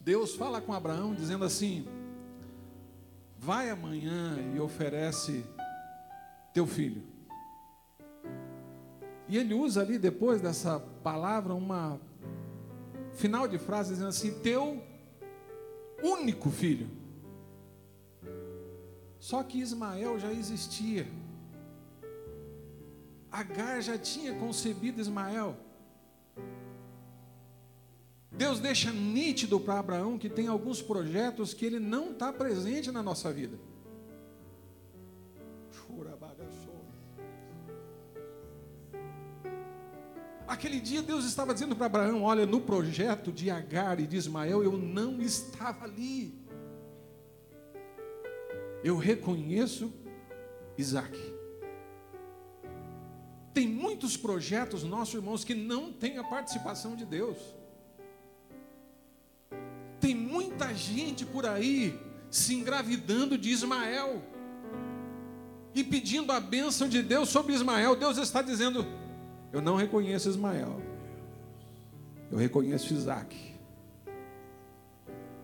Deus fala com Abraão dizendo assim: Vai amanhã e oferece teu filho. E ele usa ali depois dessa palavra uma final de frase dizendo assim: Teu único filho. Só que Ismael já existia. Agar já tinha concebido Ismael. Deus deixa nítido para Abraão que tem alguns projetos que ele não está presente na nossa vida. Aquele dia Deus estava dizendo para Abraão: Olha, no projeto de Agar e de Ismael eu não estava ali. Eu reconheço Isaac. Tem muitos projetos, nossos irmãos, que não têm a participação de Deus. Tem muita gente por aí se engravidando de Ismael e pedindo a bênção de Deus sobre Ismael. Deus está dizendo: Eu não reconheço Ismael, eu reconheço Isaac.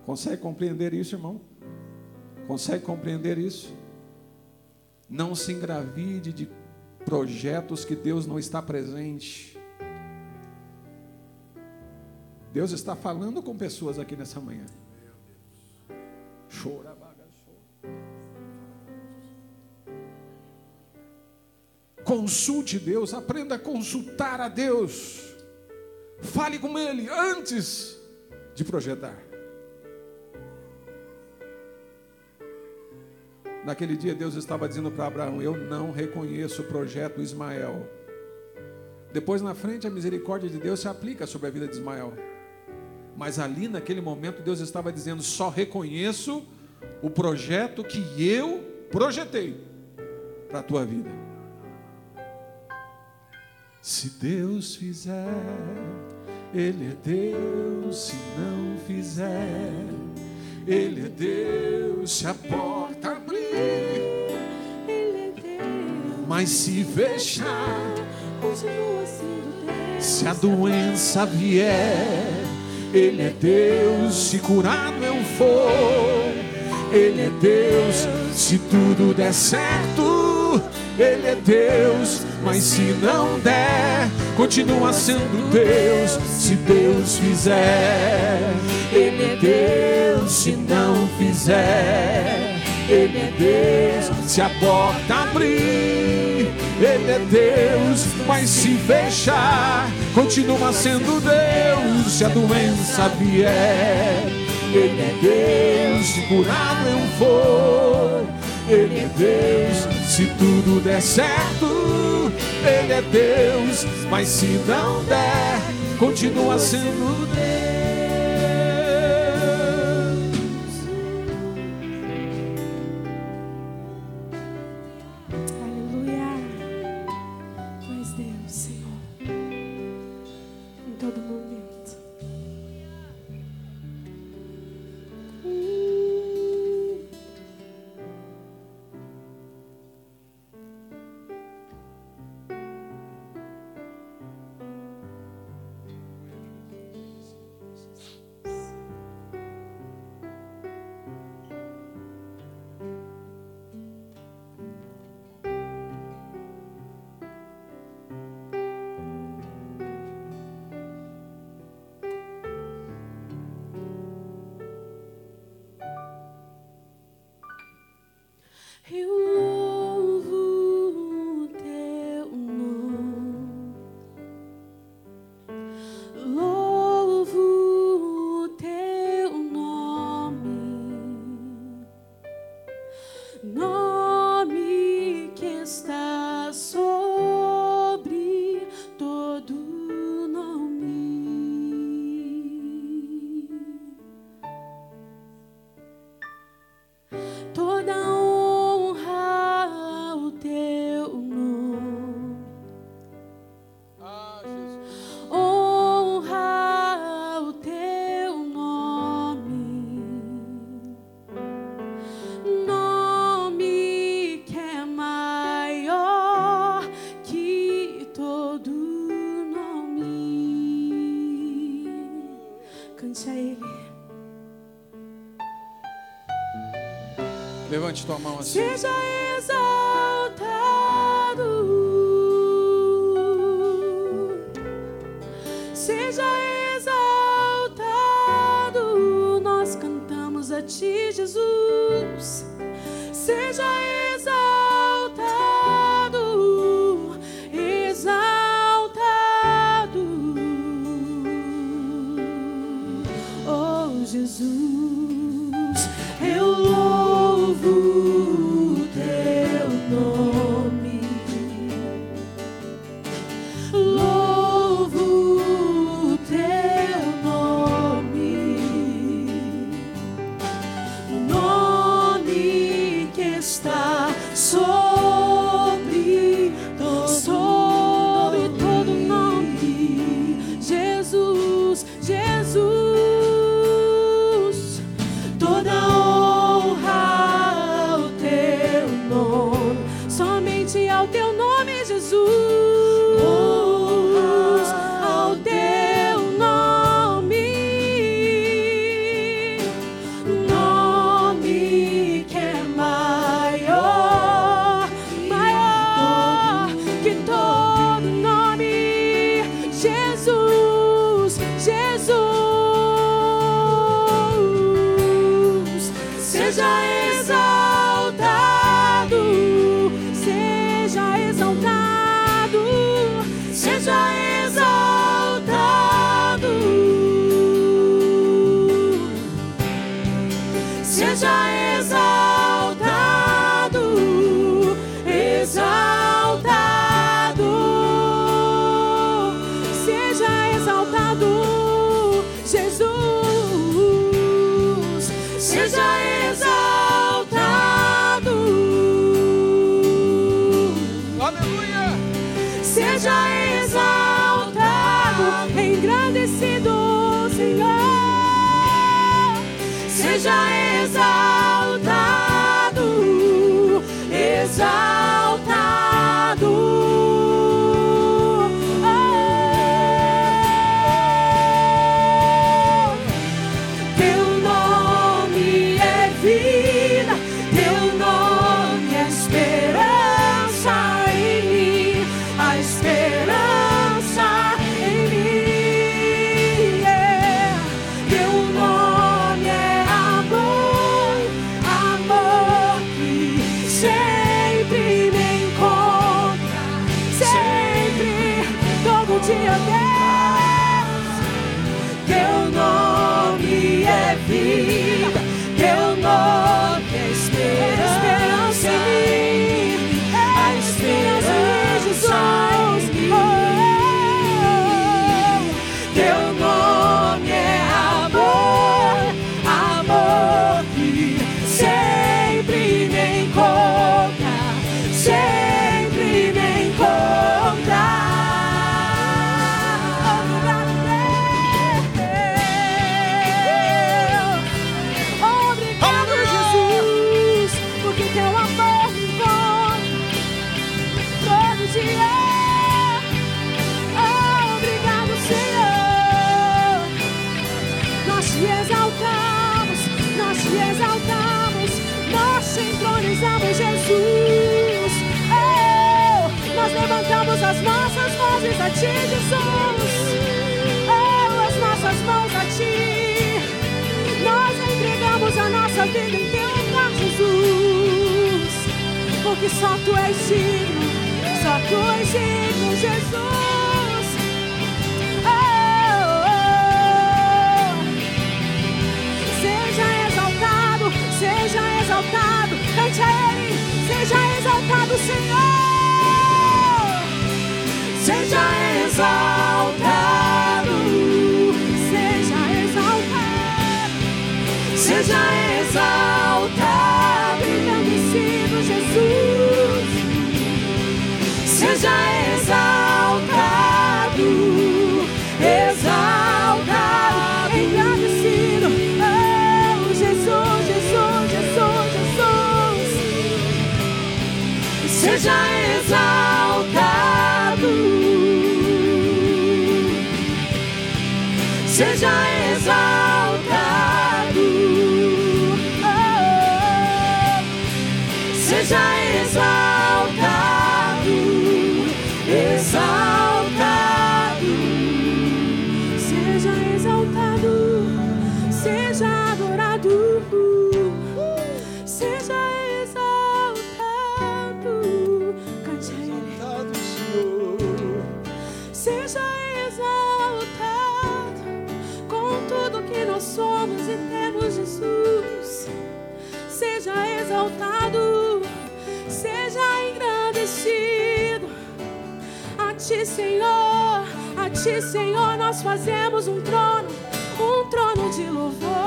Consegue compreender isso, irmão? Consegue compreender isso? Não se engravide de projetos que Deus não está presente. Deus está falando com pessoas aqui nessa manhã. Chora, Consulte Deus, aprenda a consultar a Deus. Fale com Ele antes de projetar. Naquele dia Deus estava dizendo para Abraão: Eu não reconheço o projeto Ismael. Depois na frente a misericórdia de Deus se aplica sobre a vida de Ismael. Mas ali naquele momento Deus estava dizendo: Só reconheço o projeto que eu projetei para a tua vida. Se Deus fizer, Ele é Deus. Se não fizer, Ele é Deus. Se a porta abrir mas se fechar, se a doença vier, Ele é Deus. Se curado eu for, Ele é Deus. Se tudo der certo, Ele é Deus. Mas se não der, continua sendo Deus. Se Deus fizer, Ele é Deus. Se não fizer, Ele é Deus. Se a porta abrir, ele é Deus, mas se fechar, continua sendo Deus. Se a doença vier, Ele é Deus. Se curado eu for, Ele é Deus. Se tudo der certo, Ele é Deus, mas se não der, continua sendo Deus. todo mundo. Levante tua mão assim. Seja exaltado. Seja exaltado. Nós cantamos a ti, Jesus. Seja exaltado. Seja exaltado, exaltado. Vozes a ti, Jesus. Oh, as nossas mãos a ti. Nós entregamos a nossa vida em teu lugar, Jesus. Porque só tu és digno, só tu és digno, Jesus. Oh. Seja exaltado, seja exaltado, cante a Ele, seja exaltado, Senhor. Seja exaltado, seja exaltado, seja exaltado, engrandecido, Jesus. Seja exaltado, exaltado, engrandecido, oh Jesus, Jesus, Jesus, Jesus. Seja exaltado, seja exaltado, oh. seja exaltado, exaltado. Ti, Senhor, a ti, Senhor, nós fazemos um trono, um trono de louvor.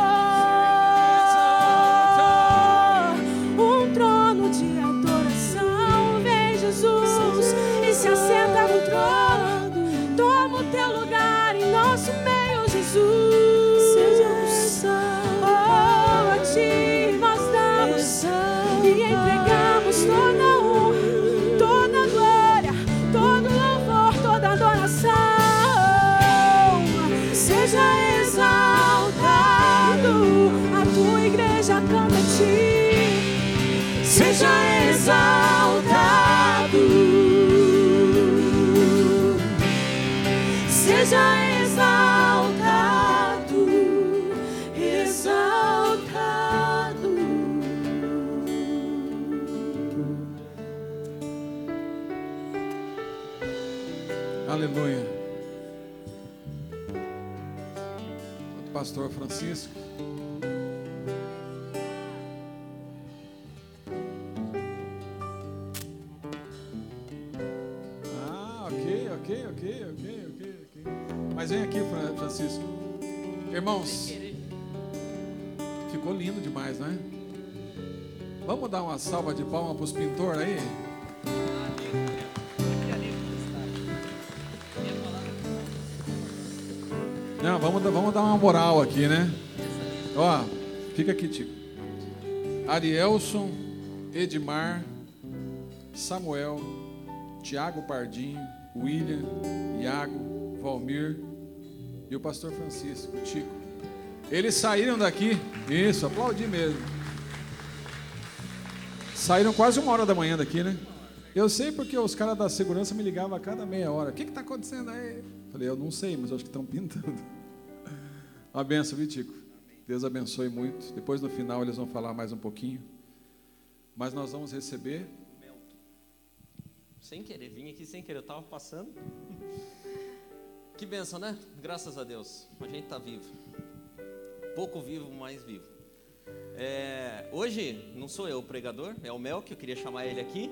Irmãos, ficou lindo demais, não é? Vamos dar uma salva de palmas para os pintores aí? Não, vamos, vamos dar uma moral aqui, né? Ó, fica aqui, Tico. Arielson, Edmar, Samuel, Tiago Pardinho, William, Iago, Valmir e o pastor Francisco, Tico. Eles saíram daqui, isso, aplaudi mesmo. Saíram quase uma hora da manhã daqui, né? Eu sei porque os caras da segurança me ligavam a cada meia hora. O que está acontecendo aí? Falei, eu não sei, mas acho que estão pintando. Uma benção, Vitico. Deus abençoe muito. Depois no final eles vão falar mais um pouquinho. Mas nós vamos receber. Sem querer, vim aqui sem querer, eu estava passando. Que benção, né? Graças a Deus. A gente está vivo. Pouco vivo, mais vivo. É, hoje não sou eu o pregador, é o Mel que eu queria chamar ele aqui.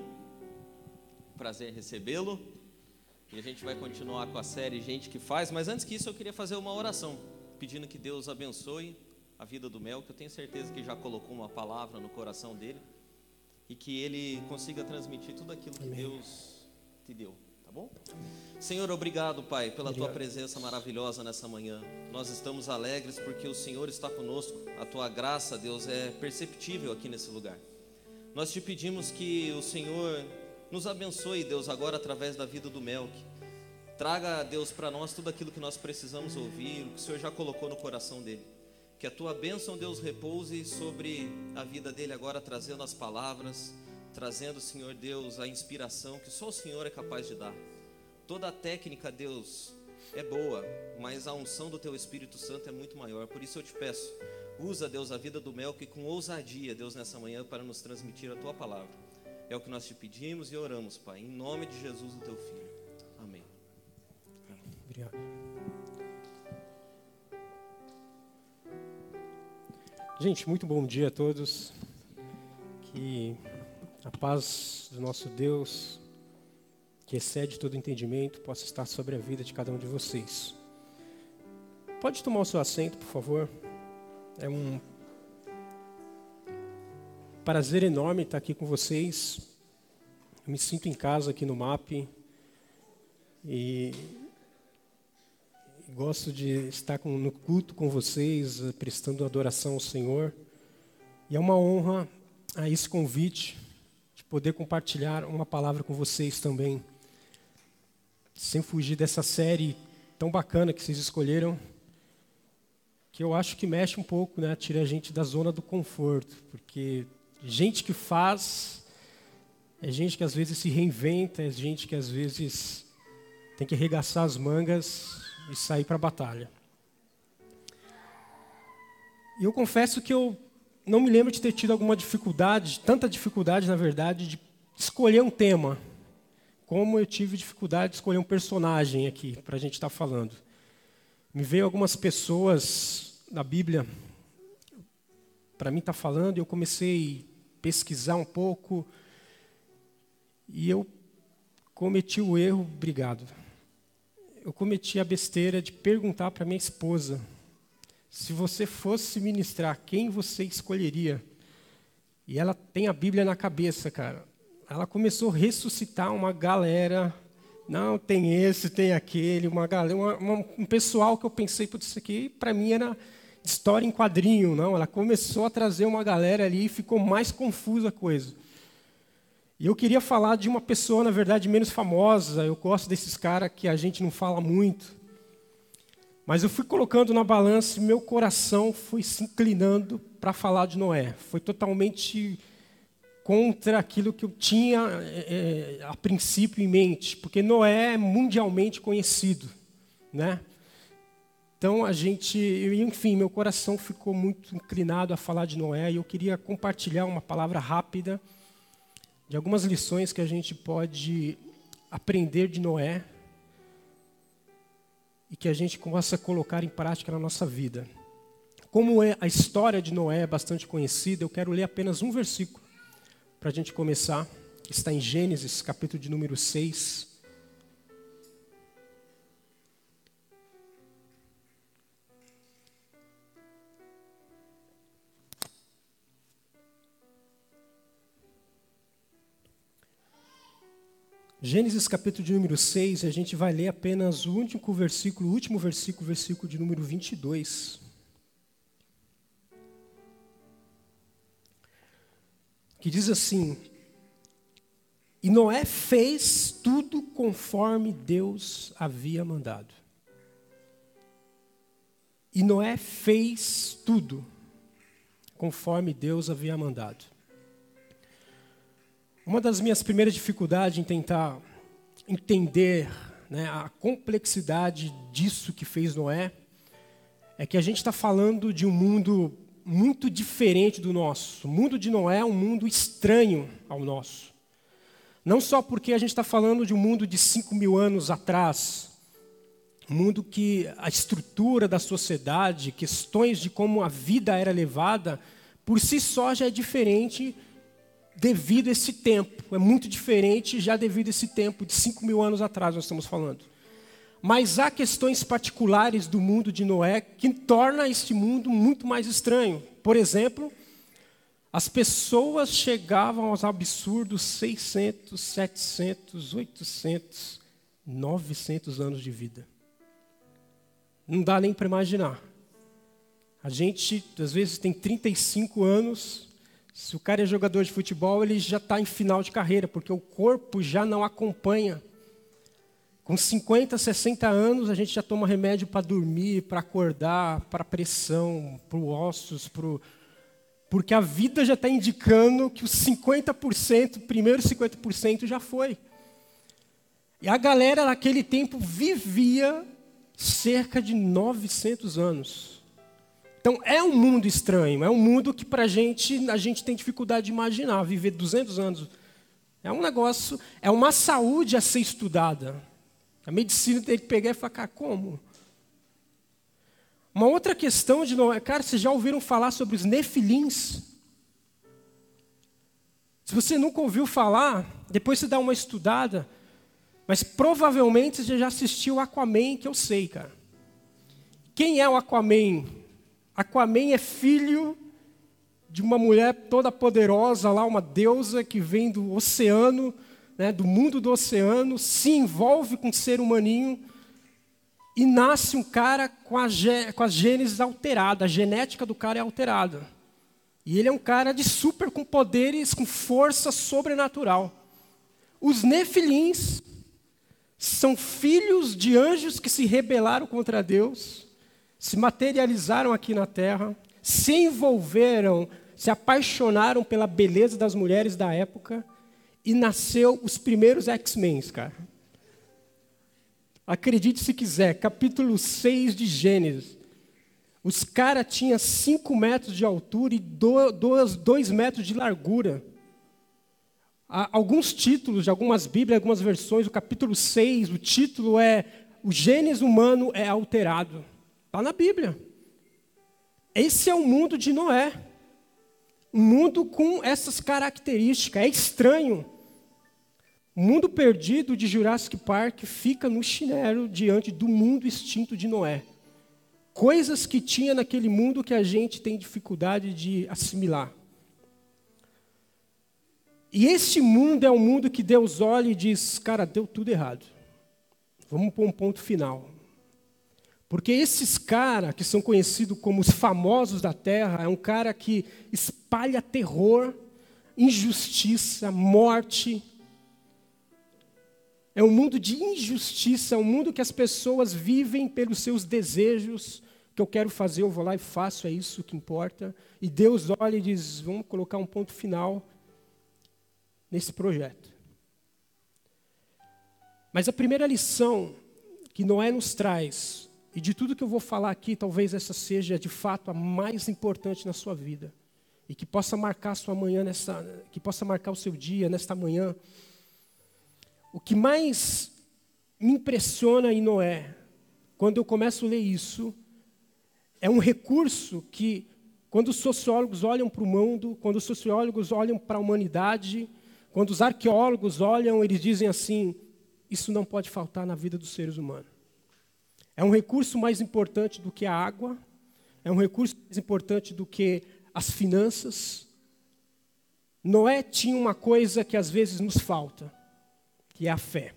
Prazer recebê-lo. E a gente vai continuar com a série Gente que Faz, mas antes que isso eu queria fazer uma oração, pedindo que Deus abençoe a vida do Mel, que eu tenho certeza que já colocou uma palavra no coração dele e que ele consiga transmitir tudo aquilo que Amém. Deus te deu, tá bom? Senhor, obrigado, Pai, pela obrigado. tua presença maravilhosa nessa manhã. Nós estamos alegres porque o Senhor está conosco. A tua graça, Deus, é perceptível aqui nesse lugar. Nós te pedimos que o Senhor nos abençoe, Deus, agora através da vida do Melk. Traga, Deus, para nós tudo aquilo que nós precisamos ouvir, o que o Senhor já colocou no coração dele. Que a tua bênção, Deus, repouse sobre a vida dele agora, trazendo as palavras, trazendo, Senhor Deus, a inspiração que só o Senhor é capaz de dar. Toda a técnica, Deus, é boa, mas a unção do teu Espírito Santo é muito maior. Por isso eu te peço, usa, Deus, a vida do Melk com ousadia, Deus, nessa manhã, para nos transmitir a tua palavra. É o que nós te pedimos e oramos, Pai, em nome de Jesus, o teu filho. Amém. Obrigado. Gente, muito bom dia a todos. Que a paz do nosso Deus, que excede todo entendimento, possa estar sobre a vida de cada um de vocês. Pode tomar o seu assento, por favor. É um prazer enorme estar aqui com vocês. Eu me sinto em casa aqui no MAP e gosto de estar no culto com vocês, eh, prestando adoração ao Senhor. E é uma honra a esse convite poder compartilhar uma palavra com vocês também, sem fugir dessa série tão bacana que vocês escolheram, que eu acho que mexe um pouco, né, tira a gente da zona do conforto, porque Gente que faz, é gente que às vezes se reinventa, é gente que às vezes tem que arregaçar as mangas e sair para a batalha. E eu confesso que eu não me lembro de ter tido alguma dificuldade, tanta dificuldade, na verdade, de escolher um tema, como eu tive dificuldade de escolher um personagem aqui para a gente estar tá falando. Me veio algumas pessoas da Bíblia para mim estar tá falando e eu comecei a pesquisar um pouco. E eu cometi o erro, obrigado. Eu cometi a besteira de perguntar para minha esposa se você fosse ministrar, quem você escolheria? E ela tem a Bíblia na cabeça, cara. Ela começou a ressuscitar uma galera. Não, tem esse, tem aquele, uma galera, uma, uma, um pessoal que eu pensei, por isso aqui, para mim era história em quadrinho, não. Ela começou a trazer uma galera ali e ficou mais confusa a coisa. E eu queria falar de uma pessoa, na verdade, menos famosa. Eu gosto desses caras que a gente não fala muito. Mas eu fui colocando na balança e meu coração foi se inclinando para falar de Noé. Foi totalmente contra aquilo que eu tinha é, a princípio em mente, porque Noé é mundialmente conhecido, né? Então a gente, enfim, meu coração ficou muito inclinado a falar de Noé e eu queria compartilhar uma palavra rápida de algumas lições que a gente pode aprender de Noé e que a gente possa colocar em prática na nossa vida. Como é, a história de Noé é bastante conhecida, eu quero ler apenas um versículo para a gente começar. Está em Gênesis, capítulo de número 6, Gênesis capítulo de número 6, a gente vai ler apenas o único versículo, o último versículo, versículo de número 22. Que diz assim: E Noé fez tudo conforme Deus havia mandado. E Noé fez tudo conforme Deus havia mandado. Uma das minhas primeiras dificuldades em tentar entender né, a complexidade disso que fez Noé é que a gente está falando de um mundo muito diferente do nosso. O mundo de Noé é um mundo estranho ao nosso. Não só porque a gente está falando de um mundo de 5 mil anos atrás, um mundo que a estrutura da sociedade, questões de como a vida era levada, por si só já é diferente devido a esse tempo. É muito diferente já devido a esse tempo, de 5 mil anos atrás nós estamos falando. Mas há questões particulares do mundo de Noé que torna este mundo muito mais estranho. Por exemplo, as pessoas chegavam aos absurdos 600, 700, 800, 900 anos de vida. Não dá nem para imaginar. A gente, às vezes, tem 35 anos se o cara é jogador de futebol, ele já está em final de carreira, porque o corpo já não acompanha. Com 50, 60 anos, a gente já toma remédio para dormir, para acordar, para pressão, para ossos, pro... porque a vida já está indicando que os 50%, primeiro 50% já foi. E a galera naquele tempo vivia cerca de 900 anos. Então é um mundo estranho, é um mundo que para a gente a gente tem dificuldade de imaginar. Viver 200 anos é um negócio, é uma saúde a ser estudada. A medicina tem que pegar e falar, como? Uma outra questão de Noé, cara, vocês já ouviram falar sobre os nefilins? Se você nunca ouviu falar, depois você dá uma estudada, mas provavelmente você já assistiu Aquaman, que eu sei, cara. Quem é o Aquaman? Aquaman é filho de uma mulher toda poderosa lá, uma deusa que vem do oceano, né, do mundo do oceano, se envolve com um ser humaninho e nasce um cara com a, com a gênese alterada, a genética do cara é alterada. E ele é um cara de super com poderes, com força sobrenatural. Os nefilins são filhos de anjos que se rebelaram contra Deus se materializaram aqui na terra, se envolveram, se apaixonaram pela beleza das mulheres da época e nasceu os primeiros X-Men, cara. Acredite se quiser, capítulo 6 de Gênesis. Os caras tinham 5 metros de altura e 2 metros de largura. Há alguns títulos de algumas Bíblias, algumas versões, o capítulo 6, o título é O Gênesis Humano é Alterado. Está na Bíblia. Esse é o mundo de Noé. um mundo com essas características. É estranho. O mundo perdido de Jurassic Park fica no chinelo diante do mundo extinto de Noé. Coisas que tinha naquele mundo que a gente tem dificuldade de assimilar. E este mundo é um mundo que Deus olha e diz: cara, deu tudo errado. Vamos pôr um ponto final. Porque esses caras que são conhecidos como os famosos da terra, é um cara que espalha terror, injustiça, morte. É um mundo de injustiça, é um mundo que as pessoas vivem pelos seus desejos. que eu quero fazer, eu vou lá e faço, é isso que importa. E Deus olha e diz: vamos colocar um ponto final nesse projeto. Mas a primeira lição que Noé nos traz, e de tudo que eu vou falar aqui, talvez essa seja de fato a mais importante na sua vida, e que possa marcar sua manhã nessa, que possa marcar o seu dia nesta manhã. O que mais me impressiona em Noé, quando eu começo a ler isso, é um recurso que, quando os sociólogos olham para o mundo, quando os sociólogos olham para a humanidade, quando os arqueólogos olham, eles dizem assim: isso não pode faltar na vida dos seres humanos. É um recurso mais importante do que a água, é um recurso mais importante do que as finanças. Noé tinha uma coisa que às vezes nos falta, que é a fé.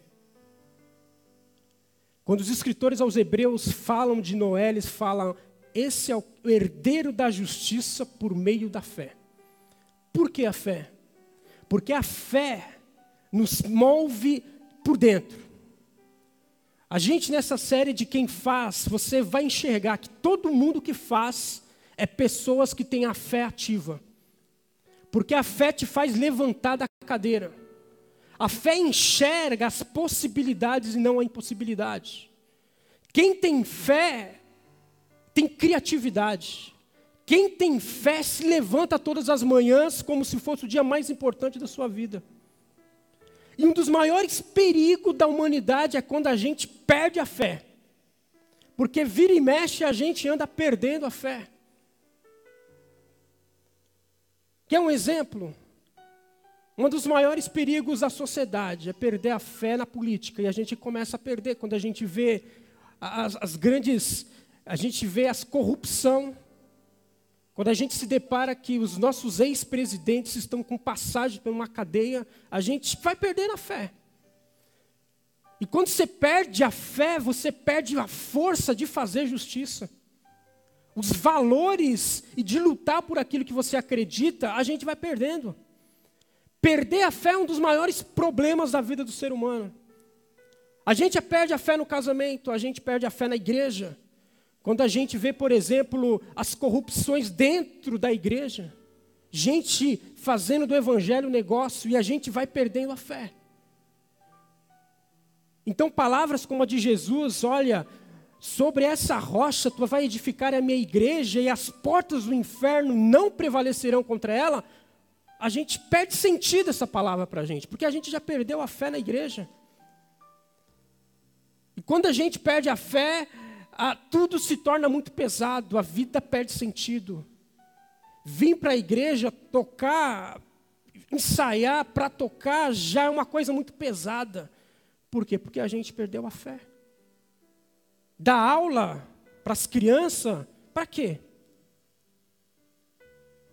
Quando os escritores aos Hebreus falam de Noé, eles falam: esse é o herdeiro da justiça por meio da fé. Por que a fé? Porque a fé nos move por dentro. A gente nessa série de quem faz, você vai enxergar que todo mundo que faz é pessoas que têm a fé ativa. Porque a fé te faz levantar da cadeira. A fé enxerga as possibilidades e não a impossibilidade. Quem tem fé tem criatividade. Quem tem fé se levanta todas as manhãs como se fosse o dia mais importante da sua vida. E um dos maiores perigos da humanidade é quando a gente perde a fé. Porque vira e mexe a gente anda perdendo a fé. Quer um exemplo? Um dos maiores perigos da sociedade é perder a fé na política. E a gente começa a perder quando a gente vê as, as grandes. A gente vê as corrupção quando a gente se depara que os nossos ex-presidentes estão com passagem por uma cadeia, a gente vai perder a fé. E quando você perde a fé, você perde a força de fazer justiça. Os valores e de lutar por aquilo que você acredita, a gente vai perdendo. Perder a fé é um dos maiores problemas da vida do ser humano. A gente perde a fé no casamento, a gente perde a fé na igreja, quando a gente vê, por exemplo, as corrupções dentro da igreja, gente fazendo do evangelho negócio e a gente vai perdendo a fé. Então, palavras como a de Jesus, olha, sobre essa rocha tu vai edificar a minha igreja e as portas do inferno não prevalecerão contra ela, a gente perde sentido essa palavra para a gente, porque a gente já perdeu a fé na igreja. E quando a gente perde a fé, a, tudo se torna muito pesado, a vida perde sentido. Vim para a igreja tocar, ensaiar para tocar já é uma coisa muito pesada. Por quê? Porque a gente perdeu a fé. Dar aula para as crianças, para quê?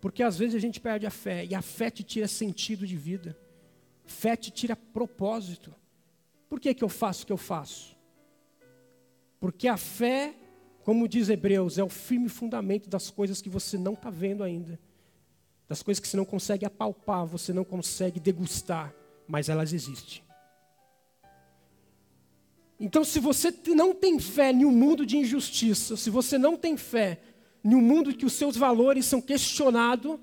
Porque às vezes a gente perde a fé e a fé te tira sentido de vida. Fé te tira propósito. Por que, que eu faço o que eu faço? Porque a fé, como diz Hebreus, é o firme fundamento das coisas que você não está vendo ainda. Das coisas que você não consegue apalpar, você não consegue degustar, mas elas existem. Então, se você não tem fé em um mundo de injustiça, se você não tem fé em um mundo que os seus valores são questionados,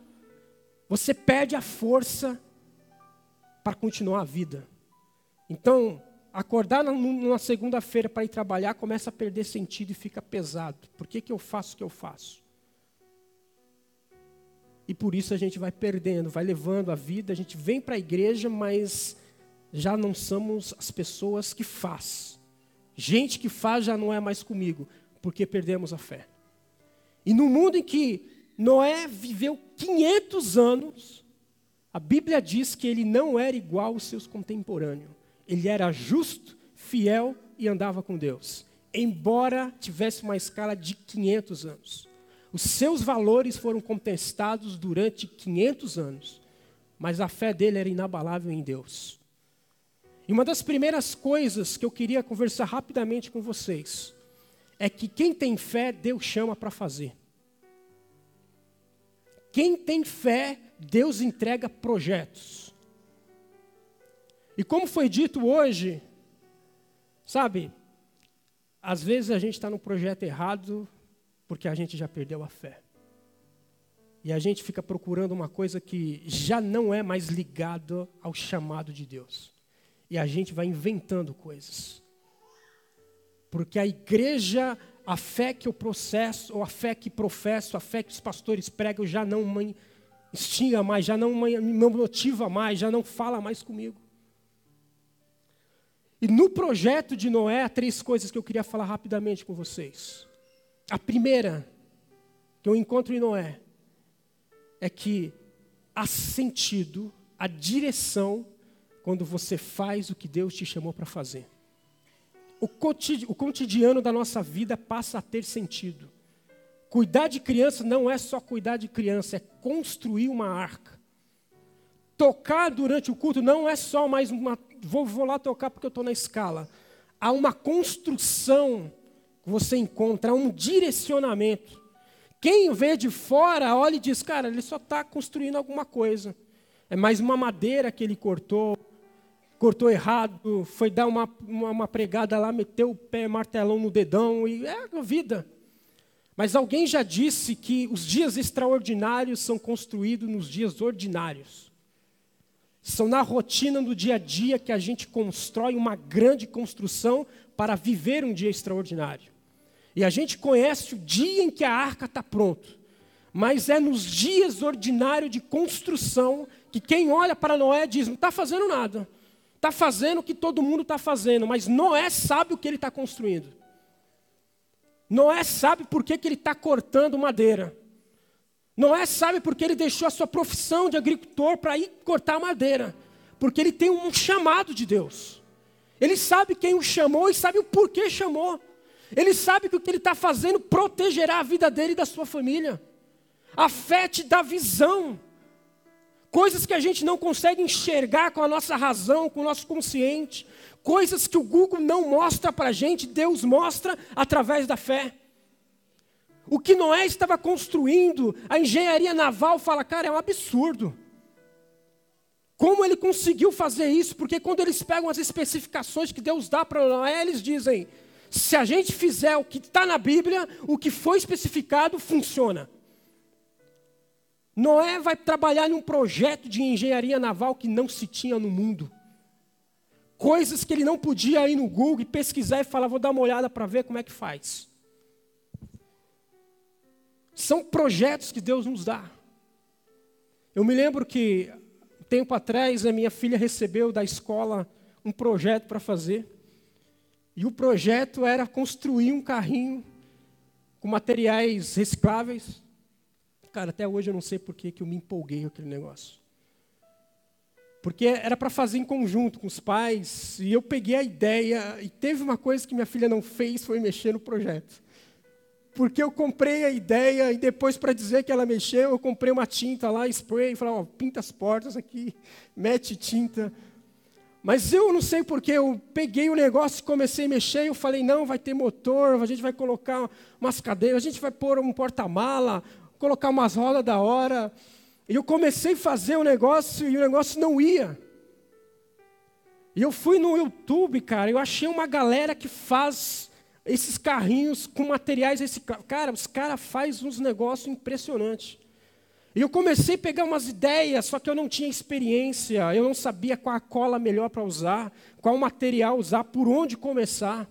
você perde a força para continuar a vida. Então, acordar numa segunda-feira para ir trabalhar começa a perder sentido e fica pesado. Por que, que eu faço o que eu faço? E por isso a gente vai perdendo, vai levando a vida, a gente vem para a igreja, mas já não somos as pessoas que faz. Gente que faz já não é mais comigo, porque perdemos a fé. E no mundo em que Noé viveu 500 anos. A Bíblia diz que ele não era igual aos seus contemporâneos. Ele era justo, fiel e andava com Deus. Embora tivesse uma escala de 500 anos. Os seus valores foram contestados durante 500 anos. Mas a fé dele era inabalável em Deus. E uma das primeiras coisas que eu queria conversar rapidamente com vocês é que quem tem fé, Deus chama para fazer. Quem tem fé, Deus entrega projetos. E como foi dito hoje, sabe, às vezes a gente está no projeto errado porque a gente já perdeu a fé. E a gente fica procurando uma coisa que já não é mais ligada ao chamado de Deus e a gente vai inventando coisas. Porque a igreja, a fé que eu processo, ou a fé que professo, a fé que os pastores pregam, já não me instiga mais, já não me motiva mais, já não fala mais comigo. E no projeto de Noé, há três coisas que eu queria falar rapidamente com vocês. A primeira, que eu encontro em Noé, é que há sentido, a direção quando você faz o que Deus te chamou para fazer. O cotidiano da nossa vida passa a ter sentido. Cuidar de criança não é só cuidar de criança, é construir uma arca. Tocar durante o culto não é só mais uma. Vou, vou lá tocar porque eu estou na escala. Há uma construção que você encontra, há um direcionamento. Quem vê de fora olha e diz, cara, ele só está construindo alguma coisa. É mais uma madeira que ele cortou, cortou errado, foi dar uma, uma, uma, pregada lá, meteu o pé, martelão no dedão, e é a vida. Mas alguém já disse que os dias extraordinários são construídos nos dias ordinários. São na rotina do dia a dia que a gente constrói uma grande construção para viver um dia extraordinário. E a gente conhece o dia em que a arca está pronta. Mas é nos dias ordinários de construção que quem olha para Noé diz: não está fazendo nada está fazendo o que todo mundo está fazendo, mas Noé sabe o que ele está construindo. Noé sabe por que, que ele está cortando madeira. Noé sabe porque ele deixou a sua profissão de agricultor para ir cortar madeira. Porque ele tem um chamado de Deus. Ele sabe quem o chamou e sabe o porquê chamou. Ele sabe que o que ele está fazendo protegerá a vida dele e da sua família. A fé te dá visão coisas que a gente não consegue enxergar com a nossa razão, com o nosso consciente, coisas que o Google não mostra para a gente, Deus mostra através da fé. O que Noé estava construindo, a engenharia naval fala, cara, é um absurdo. Como ele conseguiu fazer isso? Porque quando eles pegam as especificações que Deus dá para Noé, eles dizem: se a gente fizer o que está na Bíblia, o que foi especificado funciona. Noé vai trabalhar em um projeto de engenharia naval que não se tinha no mundo. Coisas que ele não podia ir no Google e pesquisar e falar, vou dar uma olhada para ver como é que faz. São projetos que Deus nos dá. Eu me lembro que, um tempo atrás, a minha filha recebeu da escola um projeto para fazer. E o projeto era construir um carrinho com materiais recicláveis Cara, até hoje eu não sei por que, que eu me empolguei com aquele negócio. Porque era para fazer em conjunto com os pais, e eu peguei a ideia, e teve uma coisa que minha filha não fez, foi mexer no projeto. Porque eu comprei a ideia, e depois, para dizer que ela mexeu, eu comprei uma tinta lá, spray, e falei, ó, pinta as portas aqui, mete tinta. Mas eu não sei porque eu peguei o negócio e comecei a mexer, eu falei, não, vai ter motor, a gente vai colocar umas cadeiras, a gente vai pôr um porta-mala, colocar umas rodas da hora. E eu comecei a fazer o negócio e o negócio não ia. E eu fui no YouTube, cara, eu achei uma galera que faz esses carrinhos com materiais. Esse, cara, os caras fazem uns negócios impressionantes. E eu comecei a pegar umas ideias, só que eu não tinha experiência, eu não sabia qual a cola melhor para usar, qual material usar, por onde começar.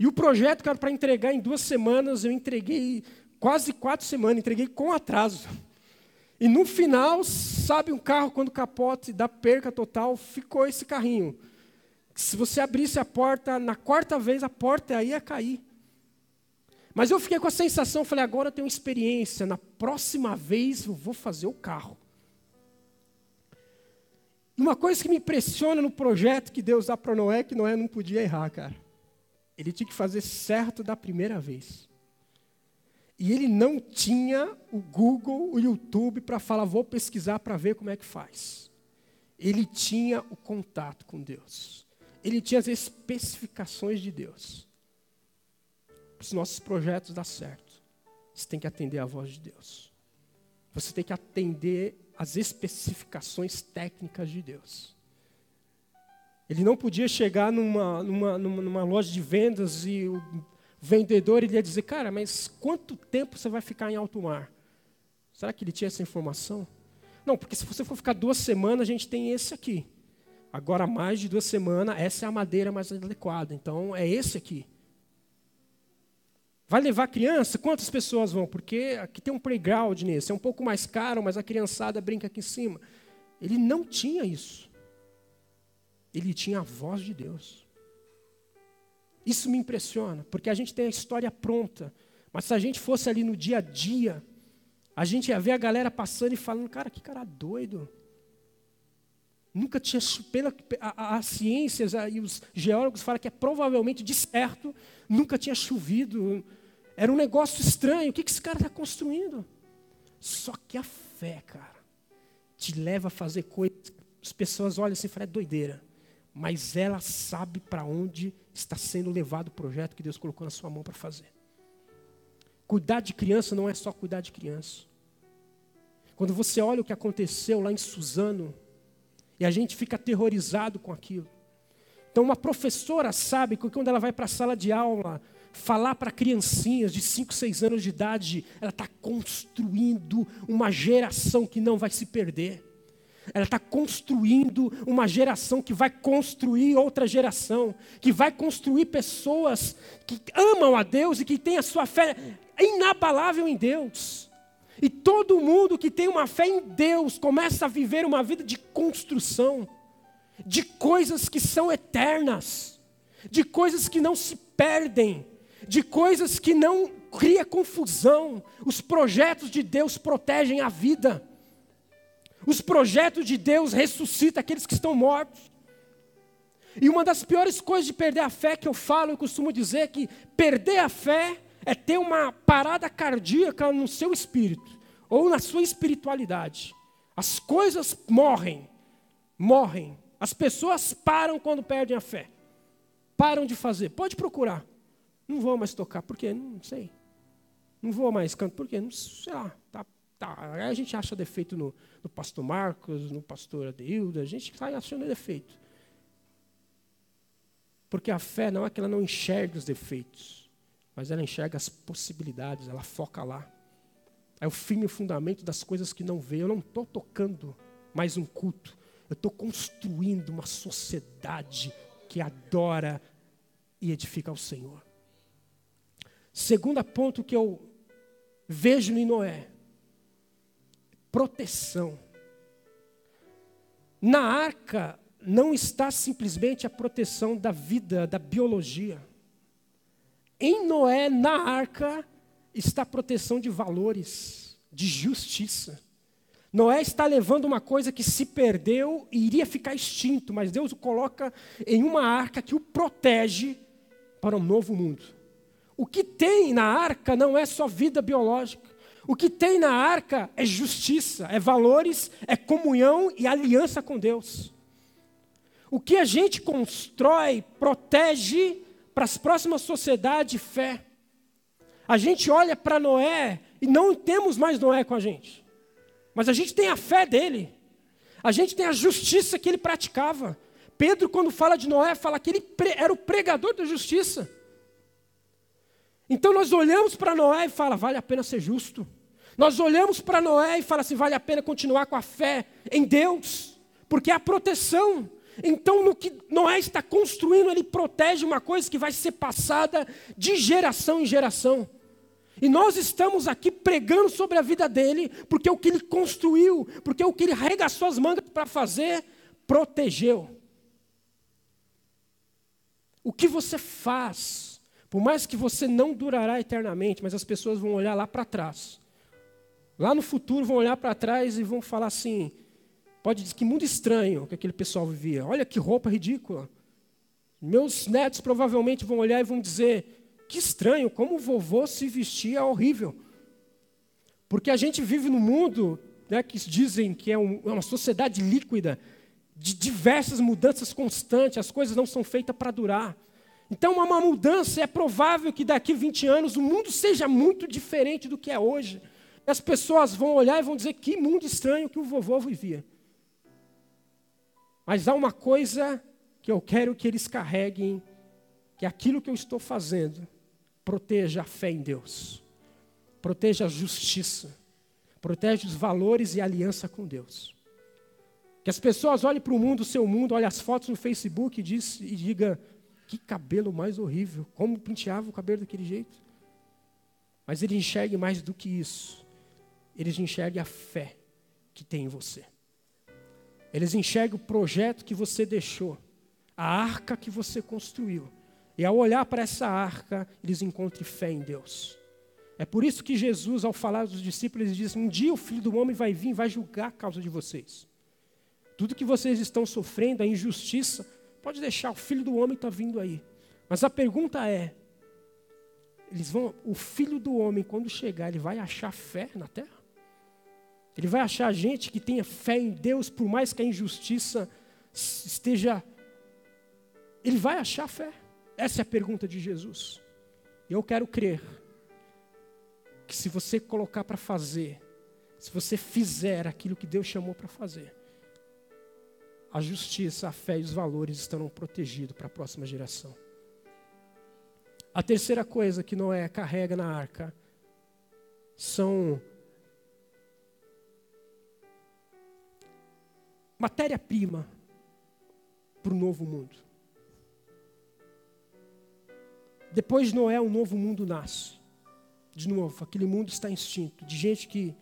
E o projeto, cara, para entregar em duas semanas, eu entreguei quase quatro semanas, entreguei com atraso. E no final, sabe um carro quando capota e dá perca total, ficou esse carrinho. Se você abrisse a porta, na quarta vez a porta aí ia cair. Mas eu fiquei com a sensação, falei, agora eu tenho experiência, na próxima vez eu vou fazer o carro. Uma coisa que me impressiona no projeto que Deus dá para Noé, é que Noé não podia errar, cara. Ele tinha que fazer certo da primeira vez. E ele não tinha o Google, o YouTube para falar, vou pesquisar para ver como é que faz. Ele tinha o contato com Deus. Ele tinha as especificações de Deus. Para os nossos projetos dar certo, você tem que atender a voz de Deus. Você tem que atender as especificações técnicas de Deus. Ele não podia chegar numa, numa, numa, loja de vendas e o vendedor ele ia dizer, cara, mas quanto tempo você vai ficar em alto mar? Será que ele tinha essa informação? Não, porque se você for ficar duas semanas, a gente tem esse aqui. Agora, mais de duas semanas, essa é a madeira mais adequada. Então, é esse aqui. Vai levar criança? Quantas pessoas vão? Porque aqui tem um playground nesse. É um pouco mais caro, mas a criançada brinca aqui em cima. Ele não tinha isso. Ele tinha a voz de Deus. Isso me impressiona, porque a gente tem a história pronta. Mas se a gente fosse ali no dia a dia, a gente ia ver a galera passando e falando, cara, que cara doido. Nunca tinha, pela a, a, ciências e os geólogos falam que é provavelmente de certo, nunca tinha chovido. Era um negócio estranho. O que, que esse cara está construindo? Só que a fé, cara, te leva a fazer coisas. As pessoas olham assim e falam, é doideira. Mas ela sabe para onde está sendo levado o projeto que Deus colocou na sua mão para fazer. Cuidar de criança não é só cuidar de criança. Quando você olha o que aconteceu lá em Suzano, e a gente fica aterrorizado com aquilo. Então, uma professora sabe que quando ela vai para a sala de aula, falar para criancinhas de 5, 6 anos de idade, ela está construindo uma geração que não vai se perder. Ela está construindo uma geração que vai construir outra geração, que vai construir pessoas que amam a Deus e que têm a sua fé inabalável em Deus. E todo mundo que tem uma fé em Deus começa a viver uma vida de construção, de coisas que são eternas, de coisas que não se perdem, de coisas que não cria confusão. Os projetos de Deus protegem a vida. Os projetos de Deus ressuscitam aqueles que estão mortos. E uma das piores coisas de perder a fé que eu falo, eu costumo dizer que perder a fé é ter uma parada cardíaca no seu espírito ou na sua espiritualidade. As coisas morrem, morrem. As pessoas param quando perdem a fé. Param de fazer. Pode procurar. Não vou mais tocar, por quê? Não sei. Não vou mais cantar, por quê? Não sei lá. Tá, tá. Aí a gente acha defeito no, no pastor Marcos, no pastor Adeildo, a gente sai achando defeito. Porque a fé não é que ela não enxerga os defeitos mas ela enxerga as possibilidades, ela foca lá. É o fim e o fundamento das coisas que não vê. Eu não estou tocando mais um culto, eu estou construindo uma sociedade que adora e edifica ao Senhor. Segundo ponto que eu vejo em Noé: proteção. Na arca não está simplesmente a proteção da vida, da biologia. Em Noé, na arca, está a proteção de valores, de justiça. Noé está levando uma coisa que se perdeu e iria ficar extinto, mas Deus o coloca em uma arca que o protege para um novo mundo. O que tem na arca não é só vida biológica. O que tem na arca é justiça, é valores, é comunhão e aliança com Deus. O que a gente constrói protege para as próximas sociedades fé. A gente olha para Noé e não temos mais Noé com a gente. Mas a gente tem a fé dele. A gente tem a justiça que ele praticava. Pedro, quando fala de Noé, fala que ele era o pregador da justiça. Então nós olhamos para Noé e fala, vale a pena ser justo. Nós olhamos para Noé e fala assim, vale a pena continuar com a fé em Deus, porque é a proteção. Então, no que Noé está construindo, ele protege uma coisa que vai ser passada de geração em geração. E nós estamos aqui pregando sobre a vida dele, porque o que ele construiu, porque o que ele arregaçou as mangas para fazer, protegeu. O que você faz Por mais que você não durará eternamente, mas as pessoas vão olhar lá para trás. Lá no futuro vão olhar para trás e vão falar assim: pode dizer que mundo estranho que aquele pessoal vivia. Olha que roupa ridícula. Meus netos provavelmente vão olhar e vão dizer: que estranho, como o vovô se vestia horrível. Porque a gente vive num mundo né, que dizem que é, um, é uma sociedade líquida, de diversas mudanças constantes, as coisas não são feitas para durar. Então, uma mudança, é provável que daqui 20 anos o mundo seja muito diferente do que é hoje. As pessoas vão olhar e vão dizer: que mundo estranho que o vovô vivia. Mas há uma coisa que eu quero que eles carreguem, que aquilo que eu estou fazendo proteja a fé em Deus, proteja a justiça, protege os valores e aliança com Deus. Que as pessoas olhem para o mundo, seu mundo, olhem as fotos no Facebook e, diz, e diga que cabelo mais horrível, como penteava o cabelo daquele jeito. Mas ele enxergue mais do que isso. Eles enxerguem a fé que tem em você. Eles enxergam o projeto que você deixou, a arca que você construiu. E ao olhar para essa arca, eles encontram fé em Deus. É por isso que Jesus, ao falar dos discípulos, ele diz: Um dia o filho do homem vai vir e vai julgar a causa de vocês. Tudo que vocês estão sofrendo, a injustiça, pode deixar, o filho do homem está vindo aí. Mas a pergunta é: eles vão, o filho do homem, quando chegar, ele vai achar fé na terra? Ele vai achar gente que tenha fé em Deus, por mais que a injustiça esteja. Ele vai achar fé? Essa é a pergunta de Jesus. E eu quero crer que se você colocar para fazer, se você fizer aquilo que Deus chamou para fazer, a justiça, a fé e os valores estarão protegidos para a próxima geração. A terceira coisa que Noé carrega na arca são matéria-prima para o novo mundo. Depois de Noé, um novo mundo nasce. De novo, aquele mundo está extinto, de gente que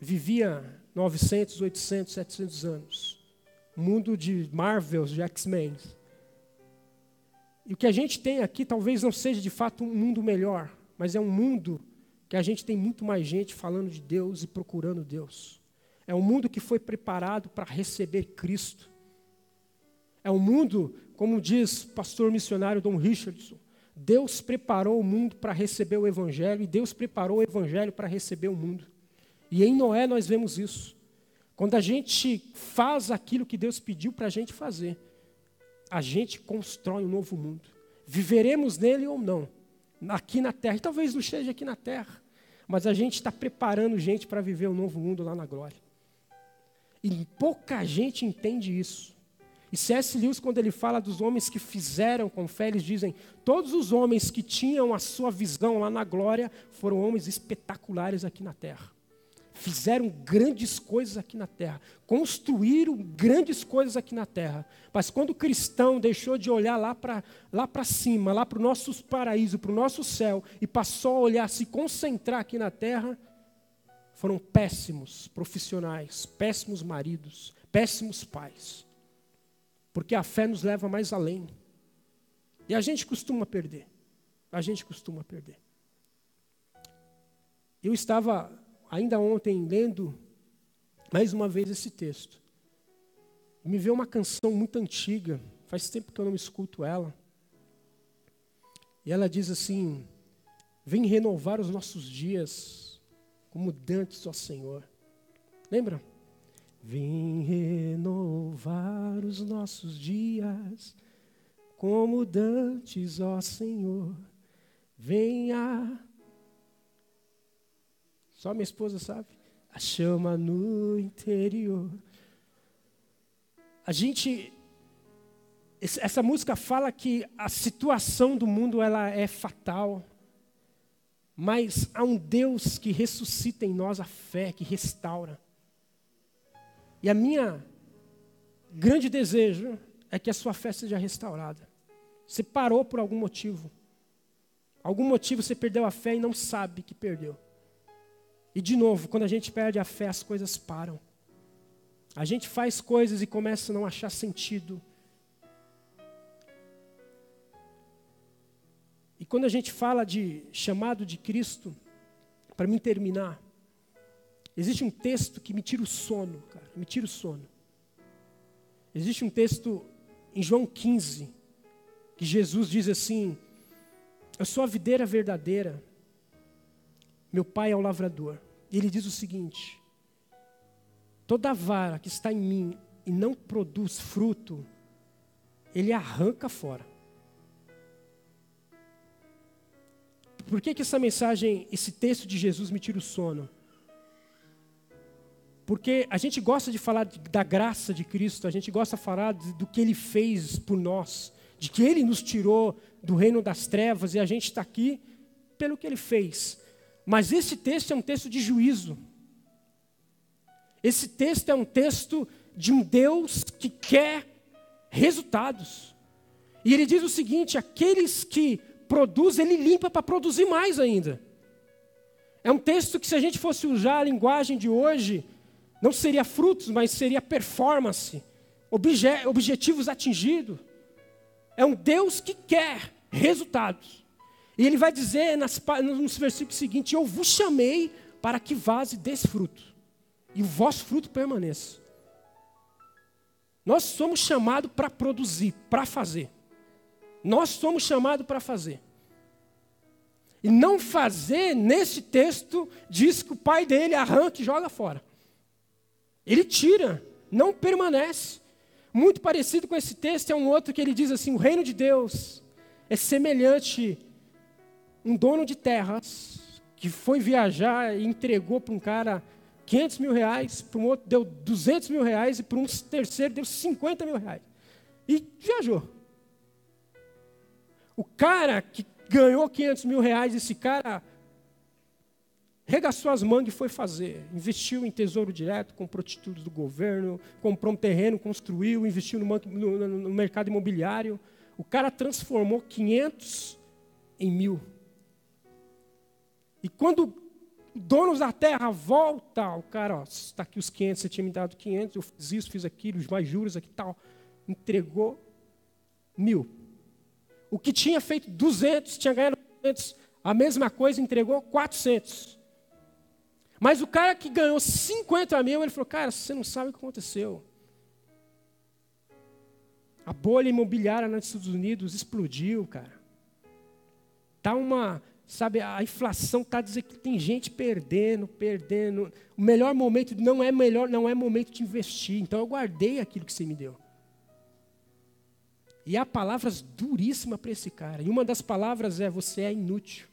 vivia 900, 800, 700 anos. Mundo de Marvels, de X-Men. E o que a gente tem aqui talvez não seja de fato um mundo melhor, mas é um mundo que a gente tem muito mais gente falando de Deus e procurando Deus. É um mundo que foi preparado para receber Cristo. É um mundo, como diz o pastor missionário Dom Richardson, Deus preparou o mundo para receber o Evangelho e Deus preparou o Evangelho para receber o mundo. E em Noé nós vemos isso. Quando a gente faz aquilo que Deus pediu para a gente fazer, a gente constrói um novo mundo. Viveremos nele ou não, aqui na terra. E talvez não esteja aqui na terra, mas a gente está preparando gente para viver um novo mundo lá na glória. E pouca gente entende isso. E C.S. Lewis, quando ele fala dos homens que fizeram com fé, eles dizem: todos os homens que tinham a sua visão lá na glória foram homens espetaculares aqui na terra. Fizeram grandes coisas aqui na terra, construíram grandes coisas aqui na terra. Mas quando o cristão deixou de olhar lá para lá cima, lá para o nosso paraíso, para o nosso céu, e passou a olhar, se concentrar aqui na terra, foram péssimos profissionais, péssimos maridos, péssimos pais. Porque a fé nos leva mais além. E a gente costuma perder. A gente costuma perder. Eu estava ainda ontem lendo mais uma vez esse texto. Me veio uma canção muito antiga, faz tempo que eu não escuto ela. E ela diz assim: Vem renovar os nossos dias como dantes, ó Senhor. Lembra? Vem renovar os nossos dias, como dantes, ó Senhor. Venha. Só minha esposa sabe. A chama no interior. A gente essa música fala que a situação do mundo ela é fatal, mas há um Deus que ressuscita em nós a fé, que restaura. E a minha grande desejo é que a sua fé seja restaurada. Você parou por algum motivo. Algum motivo você perdeu a fé e não sabe que perdeu. E de novo, quando a gente perde a fé, as coisas param. A gente faz coisas e começa a não achar sentido. E quando a gente fala de chamado de Cristo, para mim terminar, existe um texto que me tira o sono, cara, me tira o sono. Existe um texto em João 15, que Jesus diz assim: Eu sou a videira verdadeira, meu pai é o lavrador. E ele diz o seguinte: Toda vara que está em mim e não produz fruto, ele arranca fora. Por que, que essa mensagem, esse texto de Jesus me tira o sono? Porque a gente gosta de falar da graça de Cristo, a gente gosta de falar do que Ele fez por nós, de que Ele nos tirou do reino das trevas e a gente está aqui pelo que Ele fez. Mas esse texto é um texto de juízo. Esse texto é um texto de um Deus que quer resultados. E ele diz o seguinte: aqueles que produzem, ele limpa para produzir mais ainda. É um texto que, se a gente fosse usar a linguagem de hoje, não seria frutos, mas seria performance, obje objetivos atingidos. É um Deus que quer resultados. E ele vai dizer nas, nos versículos seguintes: Eu vos chamei para que vaze desse fruto, e o vosso fruto permaneça. Nós somos chamados para produzir, para fazer. Nós somos chamados para fazer. E não fazer, nesse texto, diz que o pai dele arranca e joga fora. Ele tira, não permanece. Muito parecido com esse texto é um outro que ele diz assim: o reino de Deus é semelhante a um dono de terras que foi viajar e entregou para um cara 500 mil reais, para um outro deu 200 mil reais e para um terceiro deu 50 mil reais. E viajou. O cara que ganhou 500 mil reais, esse cara regaçou as mangas e foi fazer. Investiu em tesouro direto, comprou títulos do governo, comprou um terreno, construiu, investiu no, no, no mercado imobiliário. O cara transformou 500 em mil. E quando donos da terra volta, o cara, está aqui os 500, você tinha me dado 500, eu fiz isso, fiz aquilo, os mais juros aqui tal. Entregou mil. O que tinha feito 200, tinha ganhado 200, a mesma coisa entregou 400. Mas o cara que ganhou 50 mil, ele falou: Cara, você não sabe o que aconteceu. A bolha imobiliária nos Estados Unidos explodiu, cara. Tá uma, sabe, a inflação está dizendo que tem gente perdendo, perdendo. O melhor momento não é melhor, não é momento de investir. Então eu guardei aquilo que você me deu. E há palavras duríssimas para esse cara. E uma das palavras é: você é inútil.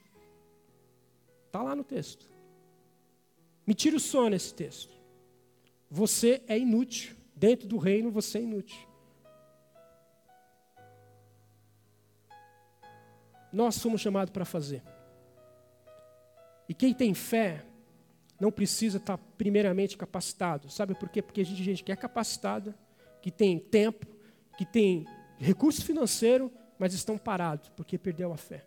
Está lá no texto. Me tira o sono esse texto. Você é inútil. Dentro do reino você é inútil. Nós somos chamados para fazer. E quem tem fé não precisa estar primeiramente capacitado. Sabe por quê? Porque a gente, gente que é capacitada, que tem tempo, que tem recurso financeiro, mas estão parados porque perdeu a fé.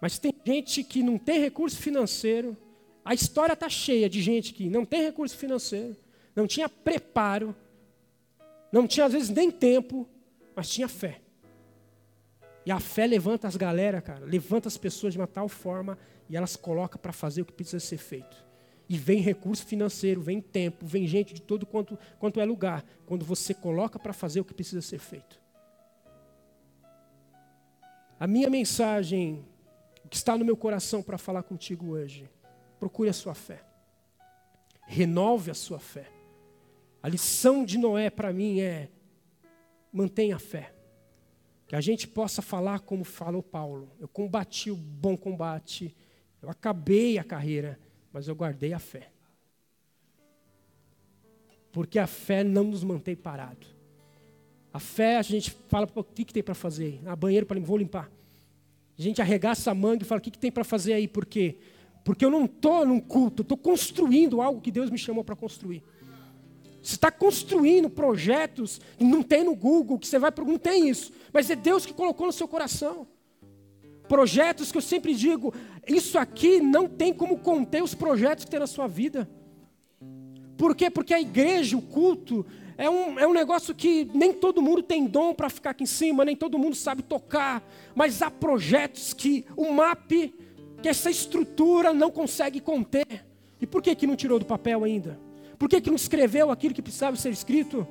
Mas tem gente que não tem recurso financeiro. A história está cheia de gente que não tem recurso financeiro, não tinha preparo, não tinha às vezes nem tempo, mas tinha fé. E a fé levanta as galera, cara, levanta as pessoas de uma tal forma e elas colocam para fazer o que precisa ser feito. E vem recurso financeiro, vem tempo, vem gente de todo quanto, quanto é lugar, quando você coloca para fazer o que precisa ser feito. A minha mensagem o que está no meu coração para falar contigo hoje. Procure a sua fé. Renove a sua fé. A lição de Noé para mim é: mantenha a fé. Que a gente possa falar como falou Paulo. Eu combati o bom combate, eu acabei a carreira, mas eu guardei a fé. Porque a fé não nos mantém parados. A fé, a gente fala, o que, que tem para fazer? Ah, banheiro para vou limpar. A gente arregaça a manga e fala: o que, que tem para fazer aí? Por quê? Porque eu não estou num culto, estou construindo algo que Deus me chamou para construir. Você está construindo projetos, não tem no Google, que você vai não tem isso, mas é Deus que colocou no seu coração. Projetos que eu sempre digo, isso aqui não tem como conter os projetos que tem na sua vida. Por quê? Porque a igreja, o culto, é um, é um negócio que nem todo mundo tem dom para ficar aqui em cima, nem todo mundo sabe tocar, mas há projetos que o MAP, que essa estrutura não consegue conter. E por que, que não tirou do papel ainda? Por que, que não escreveu aquilo que precisava ser escrito?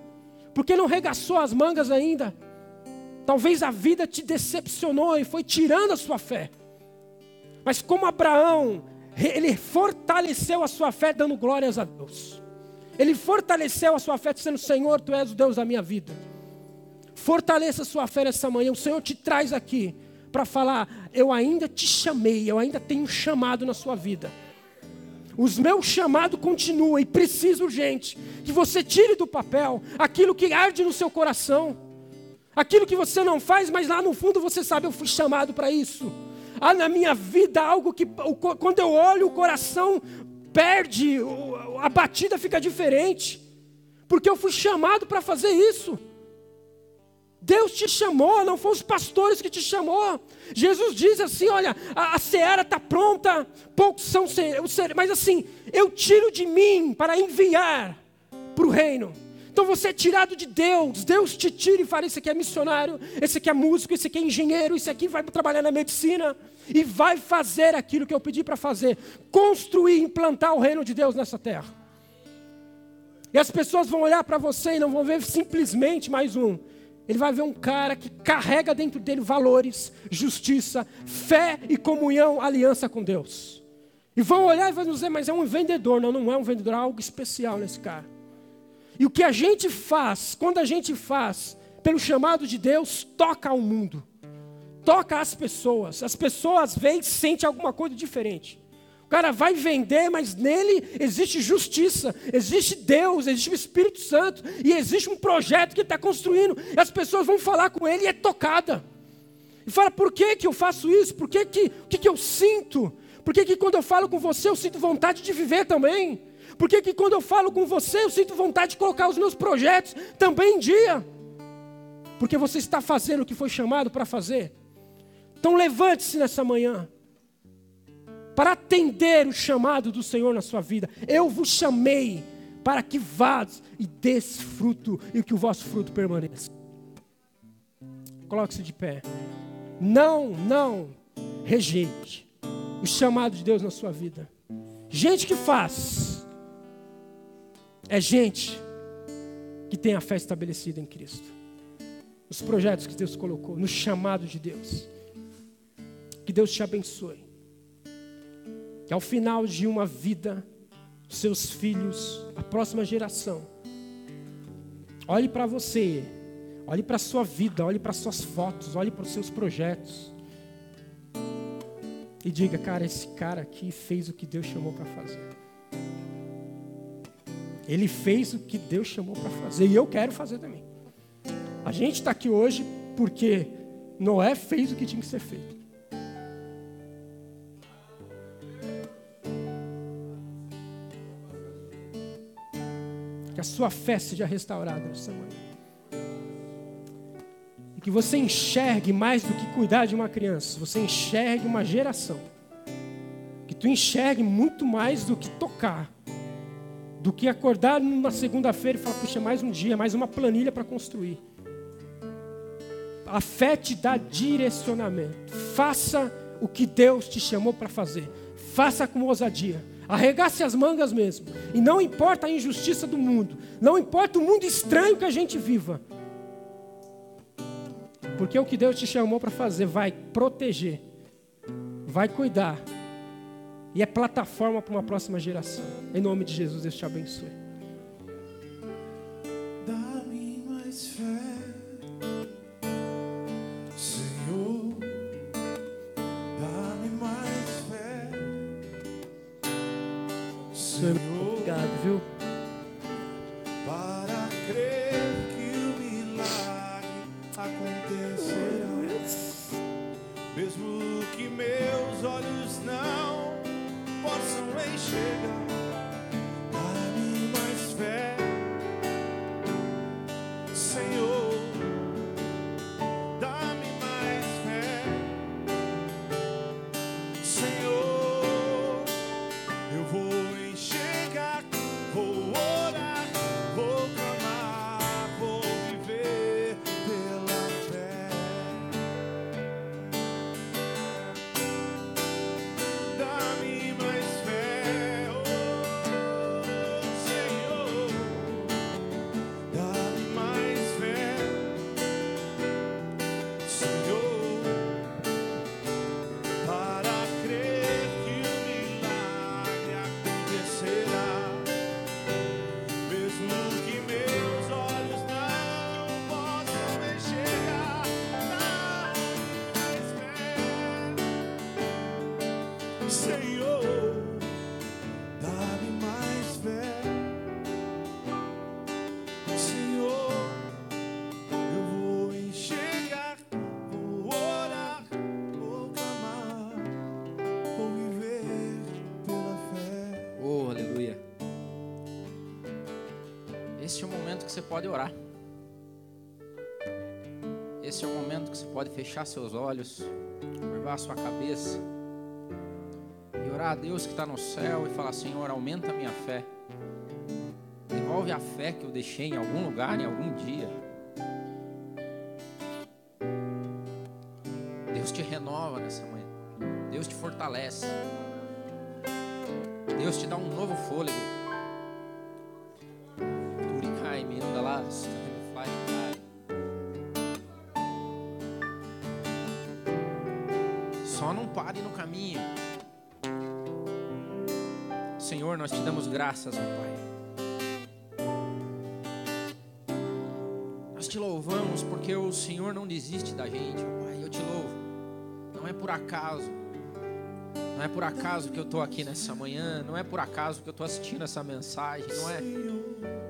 Por que não regaçou as mangas ainda? Talvez a vida te decepcionou e foi tirando a sua fé. Mas como Abraão, ele fortaleceu a sua fé dando glórias a Deus. Ele fortaleceu a sua fé dizendo: Senhor, tu és o Deus da minha vida. Fortaleça a sua fé nessa manhã. O Senhor te traz aqui para falar: Eu ainda te chamei, eu ainda tenho um chamado na sua vida. Os meus chamados continuam e preciso urgente que você tire do papel aquilo que arde no seu coração, aquilo que você não faz, mas lá no fundo você sabe, eu fui chamado para isso. Há na minha vida algo que, quando eu olho, o coração perde, a batida fica diferente, porque eu fui chamado para fazer isso. Deus te chamou, não foram os pastores que te chamou. Jesus diz assim: olha, a, a seara está pronta, poucos são, mas assim, eu tiro de mim para enviar para o reino. Então você é tirado de Deus, Deus te tira e fala: esse aqui é missionário, esse aqui é músico, esse aqui é engenheiro, esse aqui vai trabalhar na medicina e vai fazer aquilo que eu pedi para fazer construir, implantar o reino de Deus nessa terra. E as pessoas vão olhar para você e não vão ver simplesmente mais um. Ele vai ver um cara que carrega dentro dele valores, justiça, fé e comunhão, aliança com Deus. E vão olhar e vão dizer, mas é um vendedor. Não, não é um vendedor, há algo especial nesse cara. E o que a gente faz, quando a gente faz, pelo chamado de Deus, toca ao mundo toca as pessoas. As pessoas veem e sentem alguma coisa diferente. O cara vai vender, mas nele existe justiça, existe Deus, existe o Espírito Santo e existe um projeto que está construindo. E as pessoas vão falar com ele e é tocada. E fala, por que, que eu faço isso? Por que, que, o que, que eu sinto? Por que, que quando eu falo com você eu sinto vontade de viver também? Por que, quando eu falo com você eu sinto vontade de colocar os meus projetos também em dia? Porque você está fazendo o que foi chamado para fazer. Então levante-se nessa manhã para atender o chamado do Senhor na sua vida. Eu vos chamei para que vás e dês fruto e que o vosso fruto permaneça. Coloque-se de pé. Não, não rejeite o chamado de Deus na sua vida. Gente que faz é gente que tem a fé estabelecida em Cristo. Os projetos que Deus colocou, no chamado de Deus. Que Deus te abençoe. Que ao final de uma vida, seus filhos, a próxima geração, olhe para você, olhe para a sua vida, olhe para suas fotos, olhe para os seus projetos. E diga, cara, esse cara aqui fez o que Deus chamou para fazer. Ele fez o que Deus chamou para fazer. E eu quero fazer também. A gente está aqui hoje porque Noé fez o que tinha que ser feito. Que a sua fé seja restaurada nessa manhã. Que você enxergue mais do que cuidar de uma criança, você enxergue uma geração. Que tu enxergue muito mais do que tocar. Do que acordar numa segunda-feira e falar, puxa, mais um dia, mais uma planilha para construir. A fé te dá direcionamento. Faça o que Deus te chamou para fazer. Faça com ousadia. Arregace as mangas mesmo. E não importa a injustiça do mundo. Não importa o mundo estranho que a gente viva. Porque o que Deus te chamou para fazer vai proteger, vai cuidar. E é plataforma para uma próxima geração. Em nome de Jesus, Deus te abençoe. Pode orar. Esse é o momento que você pode fechar seus olhos, curvar sua cabeça e orar a Deus que está no céu e falar: Senhor, aumenta a minha fé. Devolve a fé que eu deixei em algum lugar, em algum dia. Deus te renova nessa manhã. Deus te fortalece. Deus te dá um novo fôlego. Só não pare no caminho. Senhor, nós te damos graças, ó Pai. Nós te louvamos porque o Senhor não desiste da gente, ó Pai. Eu te louvo. Não é por acaso. Não é por acaso que eu estou aqui nessa manhã. Não é por acaso que eu estou assistindo essa mensagem. Não é.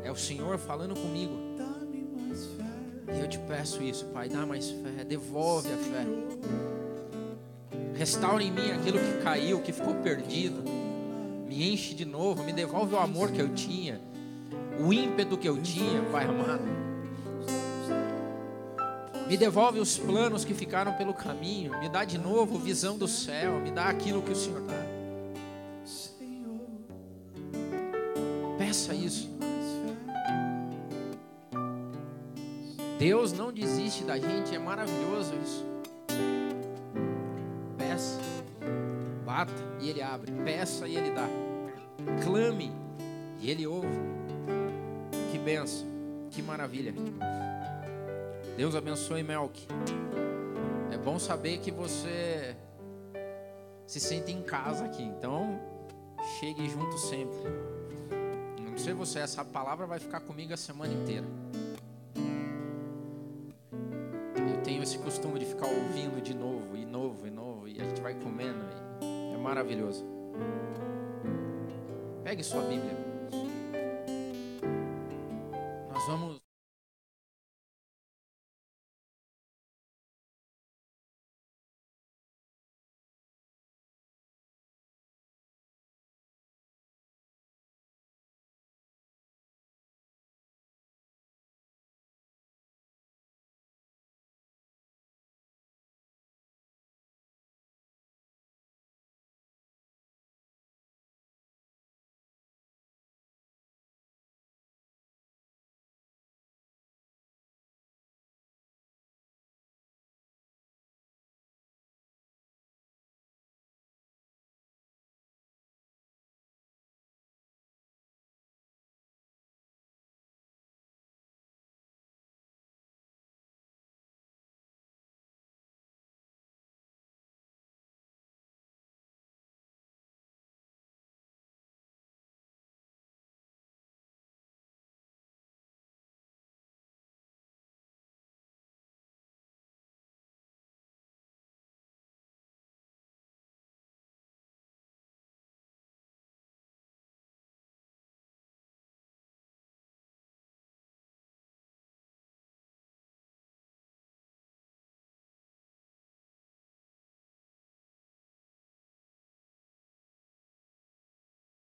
É o Senhor falando comigo. E eu te peço isso, Pai. Dá mais fé. Devolve a fé. Restaura em mim aquilo que caiu, que ficou perdido. Me enche de novo. Me devolve o amor que eu tinha. O ímpeto que eu tinha, Pai amado. Me devolve os planos que ficaram pelo caminho. Me dá de novo visão do céu. Me dá aquilo que o Senhor dá. Peça isso. Deus não desiste da gente, é maravilhoso isso. Ele abre, peça e Ele dá, clame e Ele ouve. Que benção, que maravilha. Deus abençoe Melk. É bom saber que você se sente em casa aqui, então chegue junto sempre. Não sei você, essa palavra vai ficar comigo a semana inteira. Eu tenho esse costume de ficar ouvindo de novo, e novo, e novo, e a gente vai comendo, e maravilhoso. Pegue sua Bíblia. Nós vamos.